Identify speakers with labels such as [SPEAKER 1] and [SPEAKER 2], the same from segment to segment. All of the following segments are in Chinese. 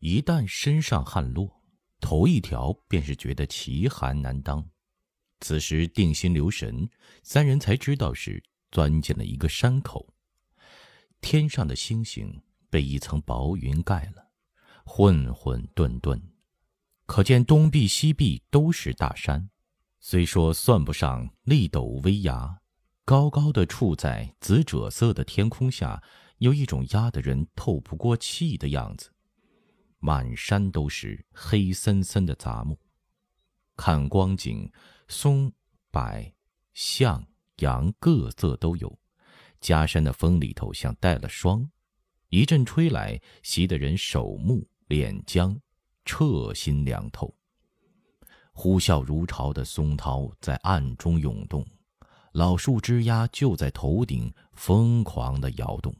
[SPEAKER 1] 一旦身上汗落，头一条便是觉得奇寒难当。此时定心留神，三人才知道是钻进了一个山口。天上的星星被一层薄云盖了，混混沌沌，可见东壁西壁都是大山。虽说算不上立陡危崖，高高的处在紫赭色的天空下，有一种压得人透不过气的样子。满山都是黑森森的杂木，看光景，松、柏、象、杨各色都有。夹山的风里头像带了霜，一阵吹来，袭得人手目脸僵，彻心凉透。呼啸如潮的松涛在暗中涌动，老树枝丫就在头顶疯狂的摇动，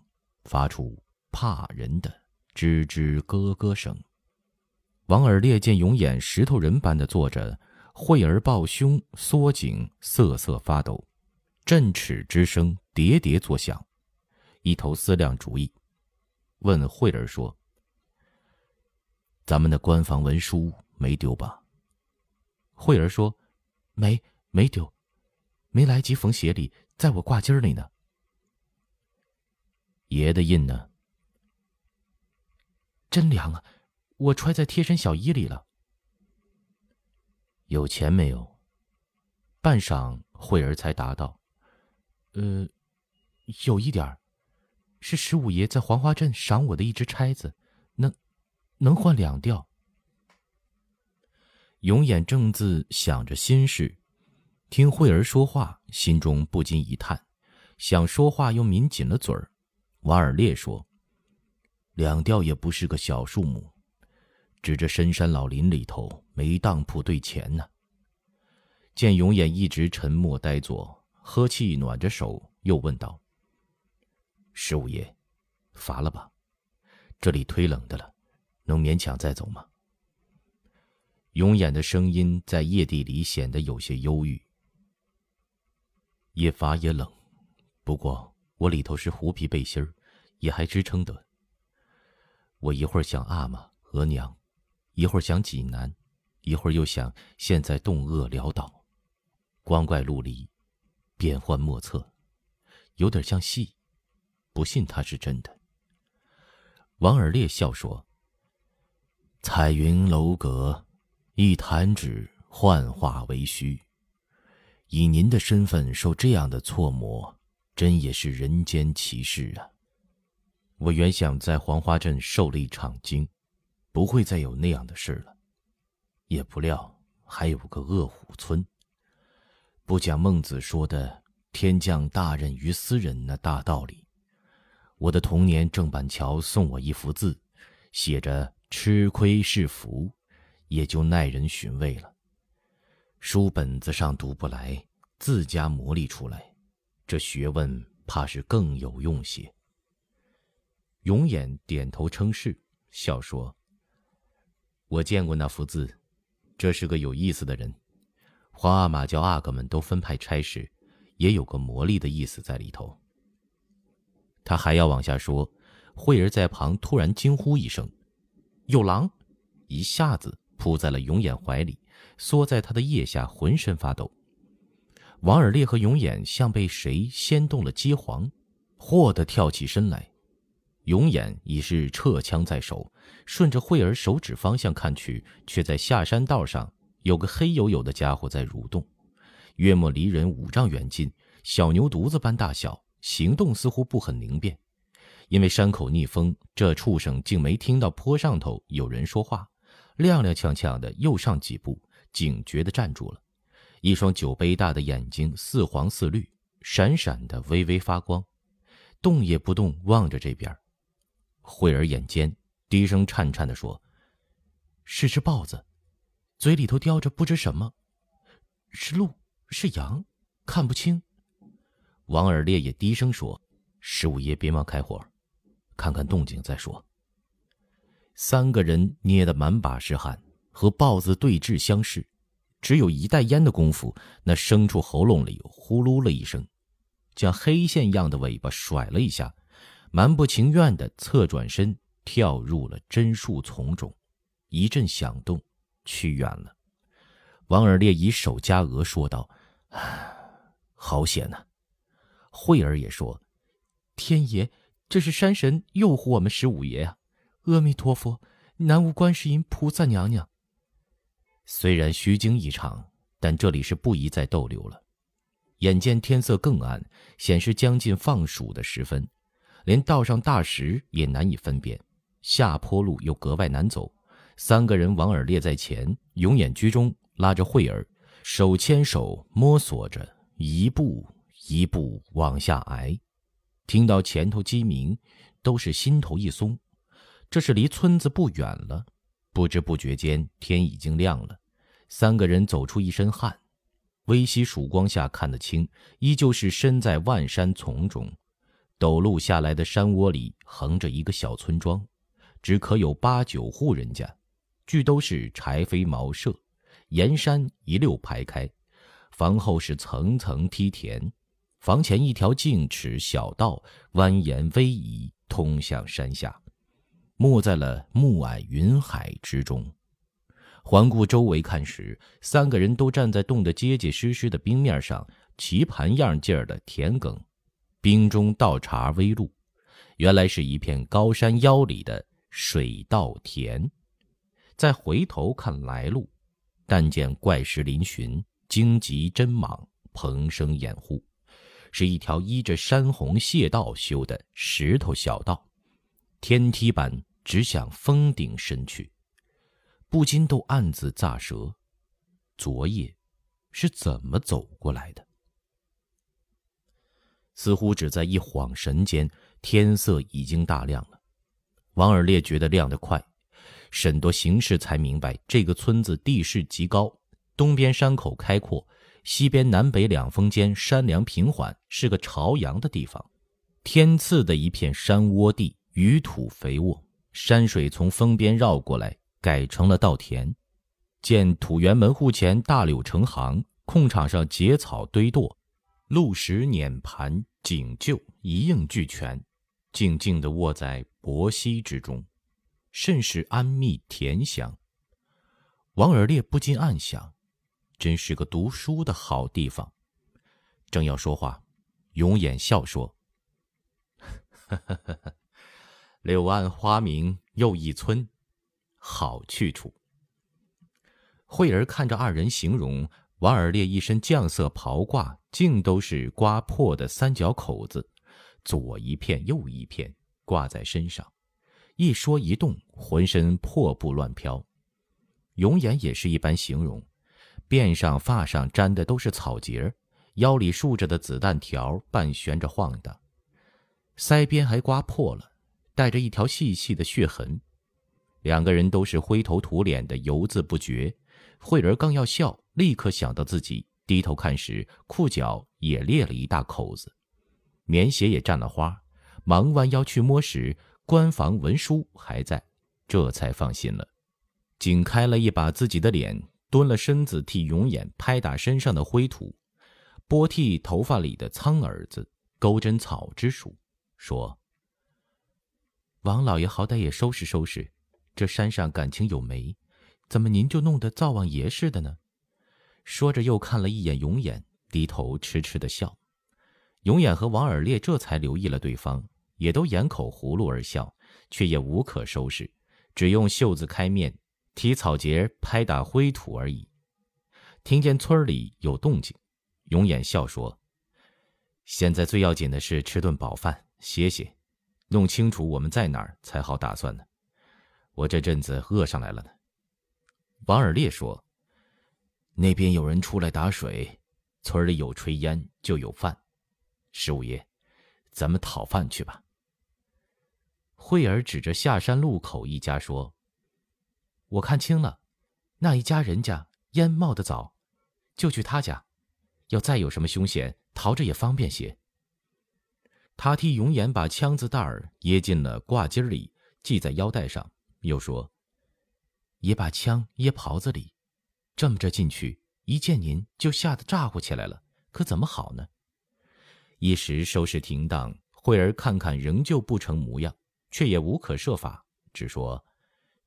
[SPEAKER 1] 发出怕人的。吱吱咯咯声。王尔烈见永眼石头人般的坐着，慧儿抱胸缩颈，瑟瑟发抖，振齿之声喋喋作响，一头思量主意，问慧儿说：“咱们的官房文书没丢吧？”慧儿说：“没，没丢，没来及缝鞋里，在我挂襟里呢。”爷的印呢？
[SPEAKER 2] 真凉啊！我揣在贴身小衣里了。
[SPEAKER 1] 有钱没有？半晌，慧儿才答道：“
[SPEAKER 2] 呃，有一点儿，是十五爷在黄花镇赏我的一只钗子，能，能换两吊。”
[SPEAKER 1] 永眼正自想着心事，听慧儿说话，心中不禁一叹，想说话又抿紧了嘴儿。瓦尔烈说。两吊也不是个小数目，指着深山老林里头没当铺兑钱呢。见永眼一直沉默呆坐，呵气暖着手，又问道：“十五爷，乏了吧？这里忒冷的了，能勉强再走吗？”永眼的声音在夜地里显得有些忧郁。也乏也冷，不过我里头是狐皮背心儿，也还支撑得。我一会儿想阿玛、额娘，一会儿想济南，一会儿又想现在冻饿潦倒，光怪陆离，变幻莫测，有点像戏，不信他是真的。王尔烈笑说：“彩云楼阁，一弹指，幻化为虚。以您的身份受这样的挫磨，真也是人间奇事啊。”我原想在黄花镇受了一场惊，不会再有那样的事了，也不料还有个恶虎村。不讲孟子说的“天降大任于斯人”那大道理，我的童年郑板桥送我一幅字，写着“吃亏是福”，也就耐人寻味了。书本子上读不来，自家磨砺出来，这学问怕是更有用些。永琰点头称是，笑说：“我见过那幅字，这是个有意思的人。皇阿玛叫阿哥们都分派差事，也有个魔力的意思在里头。”他还要往下说，慧儿在旁突然惊呼一声：“有狼！”一下子扑在了永琰怀里，缩在他的腋下，浑身发抖。王尔烈和永琰像被谁掀动了机簧，霍地跳起身来。永眼已是撤枪在手，顺着慧儿手指方向看去，却在下山道上有个黑黝黝的家伙在蠕动，约莫离人五丈远近，小牛犊子般大小，行动似乎不很灵便。因为山口逆风，这畜生竟没听到坡上头有人说话，踉踉跄跄的又上几步，警觉的站住了，一双酒杯大的眼睛似黄似绿，闪闪的微微发光，动也不动望着这边。慧儿眼尖，低声颤颤地说：“是只豹子，嘴里头叼着不知什么，是鹿是羊，看不清。”王尔烈也低声说：“十五爷别忙开火，看看动静再说。”三个人捏得满把是汗，和豹子对峙相视，只有一袋烟的功夫，那牲畜喉咙里呼噜了一声，将黑线样的尾巴甩了一下。蛮不情愿地侧转身，跳入了榛树丛中，一阵响动，去远了。王尔烈以手夹额说道：“ 好险呐！”
[SPEAKER 2] 慧儿也说：“天爷，这是山神诱惑我们十五爷啊！阿弥陀佛，南无观世音菩萨娘娘。”
[SPEAKER 1] 虽然虚惊一场，但这里是不宜再逗留了。眼见天色更暗，显示将近放暑的时分，连道上大石也难以分辨，下坡路又格外难走。三个人，王尔烈在前，永远居中，拉着慧儿，手牵手摸索着，一步一步往下挨。听到前头鸡鸣，都是心头一松。这是离村子不远了。不知不觉间，天已经亮了。三个人走出一身汗。微曦曙光下看得清，依旧是身在万山丛中，陡路下来的山窝里横着一个小村庄，只可有八九户人家，俱都是柴扉茅舍，沿山一溜排开，房后是层层梯田，房前一条径尺小道蜿蜒逶迤，通向山下，没在了暮霭云海之中。环顾周围看时，三个人都站在冻得结结实实的冰面上，棋盘样劲儿的田埂，冰中倒茶微露，原来是一片高山腰里的水稻田。再回头看来路，但见怪石嶙峋，荆棘针莽，蓬生掩护，是一条依着山洪泻道修的石头小道，天梯般直向峰顶伸去。不禁都暗自咂舌，昨夜是怎么走过来的？似乎只在一晃神间，天色已经大亮了。王尔烈觉得亮得快，沈多行事才明白，这个村子地势极高，东边山口开阔，西边南北两峰间山梁平缓，是个朝阳的地方。天赐的一片山窝地，余土肥沃，山水从峰边绕过来。改成了稻田，见土园门户前大柳成行，空场上结草堆垛，鹿石碾盘井臼一应俱全，静静地卧在薄溪之中，甚是安谧恬香。王尔烈不禁暗想：真是个读书的好地方。正要说话，永眼笑说：“柳暗花明又一村。”好去处。慧儿看着二人形容，瓦尔烈一身绛色袍褂，竟都是刮破的三角口子，左一片右一片挂在身上，一说一动，浑身破布乱飘。永眼也是一般形容，辫上发上粘的都是草结儿腰里竖着的子弹条半悬着晃荡，腮边还刮破了，带着一条细细的血痕。两个人都是灰头土脸的，犹自不觉。慧儿刚要笑，立刻想到自己低头看时，裤脚也裂了一大口子，棉鞋也沾了花，忙弯腰去摸时，官房文书还在，这才放心了。紧开了一把自己的脸，蹲了身子替永眼拍打身上的灰土，拨剃头发里的苍耳子，钩针草之属，说：“王老爷好歹也收拾收拾。”这山上感情有媒，怎么您就弄得灶王爷似的呢？说着又看了一眼永眼，低头痴痴的笑。永眼和王尔烈这才留意了对方，也都掩口葫芦而笑，却也无可收拾，只用袖子开面，提草节拍打灰土而已。听见村里有动静，永眼笑说：“现在最要紧的是吃顿饱饭，歇歇，弄清楚我们在哪儿才好打算呢。”我这阵子饿上来了呢。王尔烈说：“那边有人出来打水，村里有炊烟就有饭。十五爷，咱们讨饭去吧。”慧儿指着下山路口一家说：“我看清了，那一家人家烟冒得早，就去他家。要再有什么凶险，逃着也方便些。”他替永言把枪子弹儿掖进了挂襟里，系在腰带上。又说：“也把枪掖袍子里，这么着进去，一见您就吓得咋呼起来了，可怎么好呢？”一时收拾停当，慧儿看看仍旧不成模样，却也无可设法，
[SPEAKER 2] 只说：“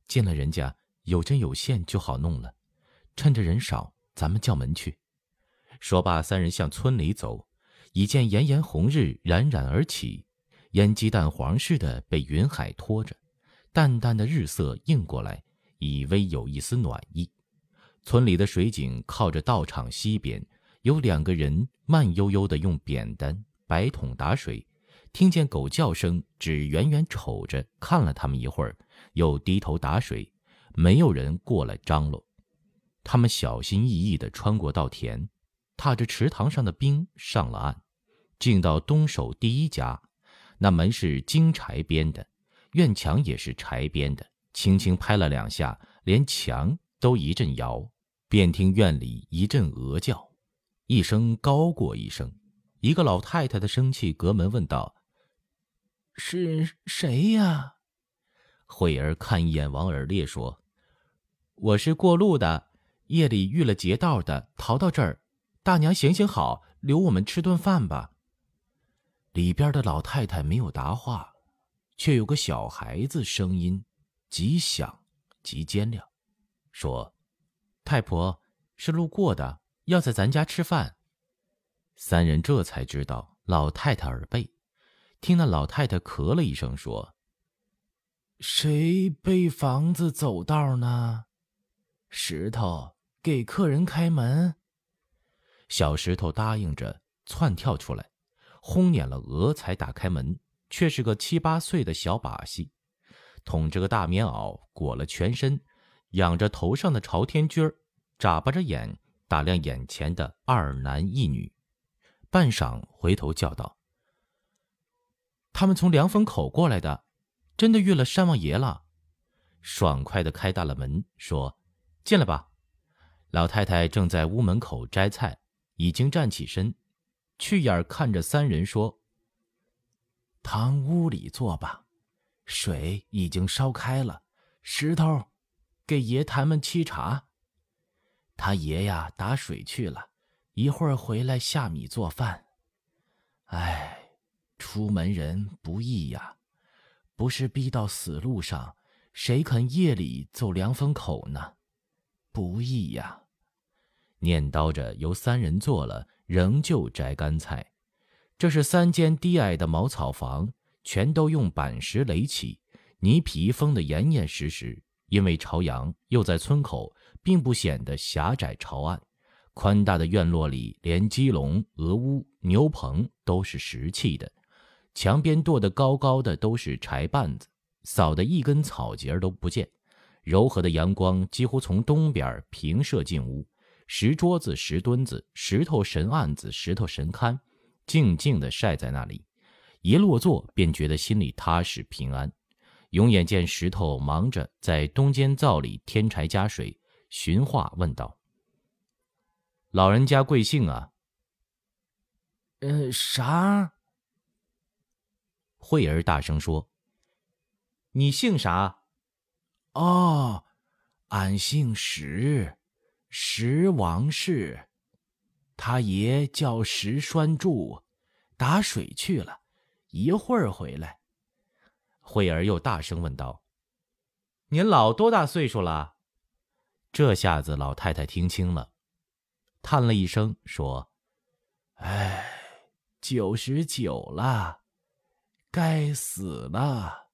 [SPEAKER 2] 见了人家有针有线就好弄了，趁着人少，咱们叫门去。”说罢，三人向村里走。已见炎炎红日冉冉而起，烟鸡蛋黄似的被云海托着，淡淡的日色映过来，已微有一丝暖意。村里的水井靠着道场西边，有两个人慢悠悠地用扁担、白桶打水。听见狗叫声，只远远瞅着看了他们一会儿，又低头打水。没有人过来张罗。他们小心翼翼地穿过稻田，踏着池塘上的冰上了岸。进到东首第一家，那门是金柴编的，院墙也是柴编的。轻轻拍了两下，连墙都一阵摇，便听院里一阵鹅叫，一声高过一声。一个老太太的生气隔门问道：“是谁呀？”慧儿看一眼王尔烈，说：“我是过路的，夜里遇了劫道的，逃到这儿。大娘行行好，留我们吃顿饭吧。”里边的老太太没有答话，却有个小孩子声音极响极尖亮，说：“太婆是路过的，要在咱家吃饭。”三人这才知道老太太耳背，听那老太太咳了一声，说：“谁背房子走道呢？石头给客人开门。”小石头答应着，窜跳出来。轰撵了鹅，才打开门，却是个七八岁的小把戏，捅着个大棉袄，裹了全身，仰着头上的朝天驹儿，眨巴着眼打量眼前的二男一女，半晌回头叫道：“他们从凉风口过来的，真的遇了山王爷了。”爽快的开大了门，说：“进来吧。”老太太正在屋门口摘菜，已经站起身。去眼看着三人说：“堂屋里坐吧，水已经烧开了。石头，给爷他们沏茶。他爷呀打水去了，一会儿回来下米做饭。哎，出门人不易呀，不是逼到死路上，谁肯夜里走凉风口呢？不易呀。”念叨着，由三人做了。仍旧摘干菜，这是三间低矮的茅草房，全都用板石垒起，泥皮封得严严实实。因为朝阳，又在村口，并不显得狭窄朝暗。宽大的院落里，连鸡笼、鹅屋、牛棚都是石砌的，墙边垛得高高的都是柴绊子，扫得一根草节都不见。柔和的阳光几乎从东边平射进屋。石桌子、石墩子、石头神案子、石头神龛，静静地晒在那里。一落座，便觉得心里踏实平安。永眼见石头忙着在东间灶里添柴加水，寻话问道：“老人家贵姓啊？”“呃，啥？”慧儿大声说：“你姓啥？”“哦，俺姓石。”石王氏，他爷叫石栓柱，打水去了，一会儿回来。慧儿又大声问道：“您老多大岁数了？”这下子老太太听清了，叹了一声说：“哎，九十九了，该死了，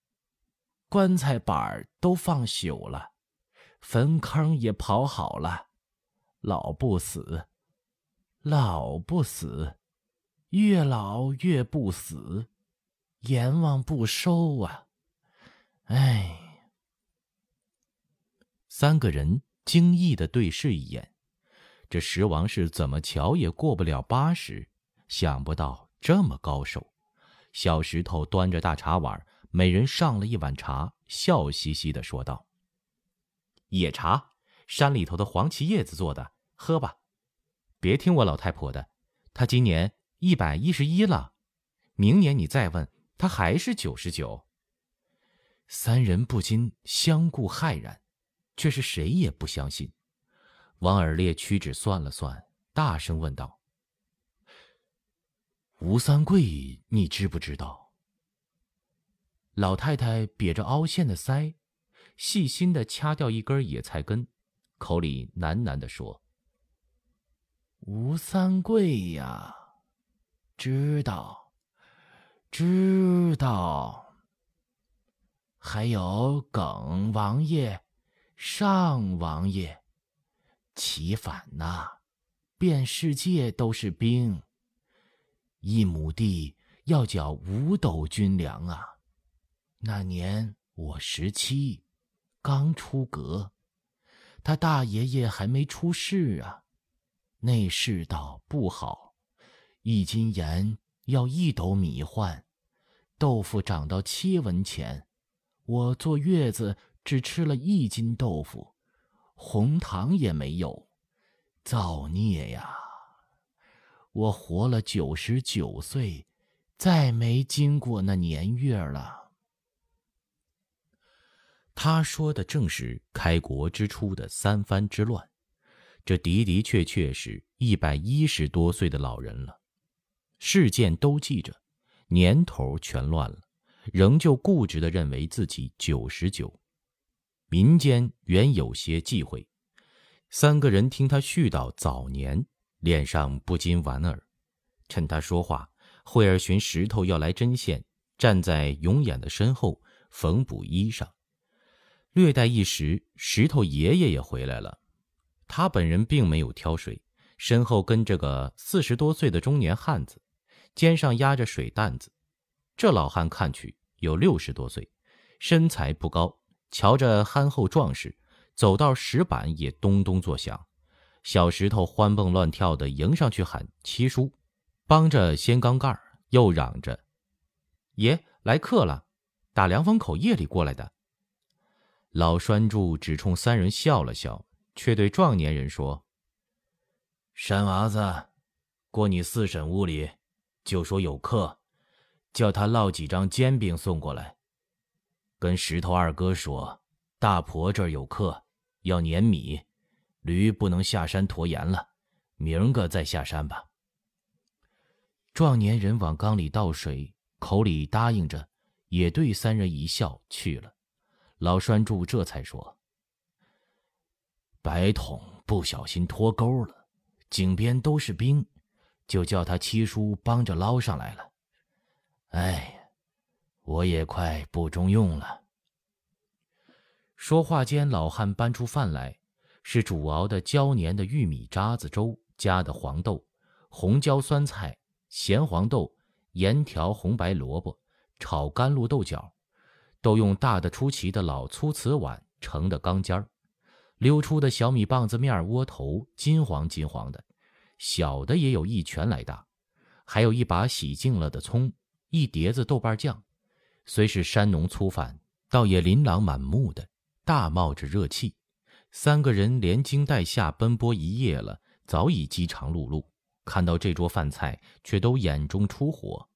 [SPEAKER 2] 棺材板都放朽了，坟坑也刨好了。”老不死，老不死，越老越不死，阎王不收啊！哎，三个人惊异的对视一眼，这石王是怎么瞧也过不了八十，想不到这么高寿。小石头端着大茶碗，每人上了一碗茶，笑嘻嘻的说道：“野茶。”山里头的黄芪叶子做的，喝吧。别听我老太婆的，她今年一百一十一了，明年你再问，他还是九十九。三人不禁相顾骇然，却是谁也不相信。王尔烈屈指算了算，大声问道：“吴三桂，你知不知道？”老太太瘪着凹陷的腮，细心的掐掉一根野菜根，口里喃喃的说：“吴三桂呀，知道，知道。还有耿王爷、尚王爷，齐反呐，遍世界都是兵。一亩地要缴五斗军粮啊！那年我十七。”刚出阁，他大爷爷还没出世啊，那世道不好，一斤盐要一斗米换，豆腐涨到七文钱，我坐月子只吃了一斤豆腐，红糖也没有，造孽呀！我活了九十九岁，再没经过那年月了。他说的正是开国之初的三藩之乱，这的的确确是一百一十多岁的老人了，事件都记着，年头全乱了，仍旧固执的认为自己九十九。民间原有些忌讳，三个人听他絮叨早年，脸上不禁莞尔。趁他说话，惠儿寻石头要来针线，站在永琰的身后缝补衣裳。略待一时，石头爷爷也回来了。他本人并没有挑水，身后跟着个四十多岁的中年汉子，肩上压着水担子。这老汉看去有六十多岁，身材不高，瞧着憨厚壮实，走道石板也咚咚作响。小石头欢蹦乱跳的迎上去喊：“七叔，帮着掀缸盖又嚷着：“爷来客了，打凉风口夜里过来的。”老栓柱只冲三人笑了笑，却对壮年人说：“山娃子，过你四婶屋里，就说有客，叫他烙几张煎饼送过来。跟石头二哥说，大婆这儿有客，要碾米，驴不能下山驮盐了，明个再下山吧。”壮年人往缸里倒水，口里答应着，也对三人一笑去了。老栓柱这才说：“白桶不小心脱钩了，井边都是冰，就叫他七叔帮着捞上来了。哎，我也快不中用了。”说话间，老汉搬出饭来，是煮熬的焦黏的玉米渣子粥，加的黄豆、红椒酸菜、咸黄豆、盐条、红白萝卜，炒干露豆角。都用大的出奇的老粗瓷碗盛的缸尖儿，溜出的小米棒子面窝头金黄金黄的，小的也有一拳来大，还有一把洗净了的葱，一碟子豆瓣酱，虽是山农粗饭，倒也琳琅满目的，大冒着热气。三个人连惊带吓奔波一夜了，早已饥肠辘辘，看到这桌饭菜，却都眼中出火。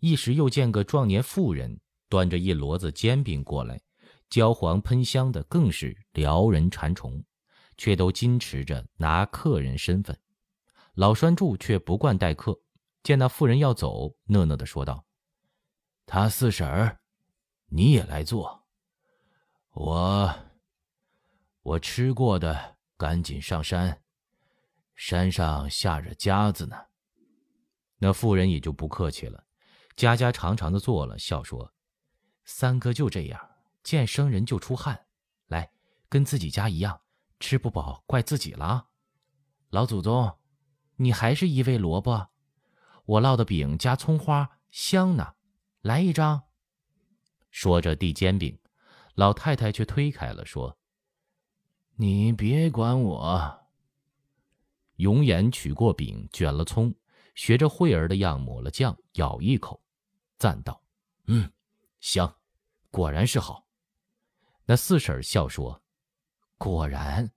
[SPEAKER 2] 一时又见个壮年妇人。端着一摞子煎饼过来，焦黄喷香的，更是撩人馋虫，却都矜持着拿客人身份。老栓柱却不惯待客，见那妇人要走，讷讷的说道：“他四婶儿，你也来坐。我，我吃过的，赶紧上山，山上下着夹子呢。”那妇人也就不客气了，家家长长的坐了，笑说。三哥就这样，见生人就出汗，来，跟自己家一样，吃不饱怪自己了。老祖宗，你还是一味萝卜，我烙的饼加葱花香呢，来一张。说着递煎饼，老太太却推开了，说：“你别管我。”永琰取过饼，卷了葱，学着慧儿的样抹了酱，咬一口，赞道：“嗯，香。”果然是好，那四婶笑说：“果然，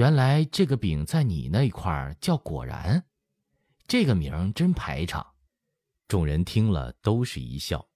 [SPEAKER 2] 原来这个饼在你那块叫果然，这个名真排场。”众人听了都是一笑。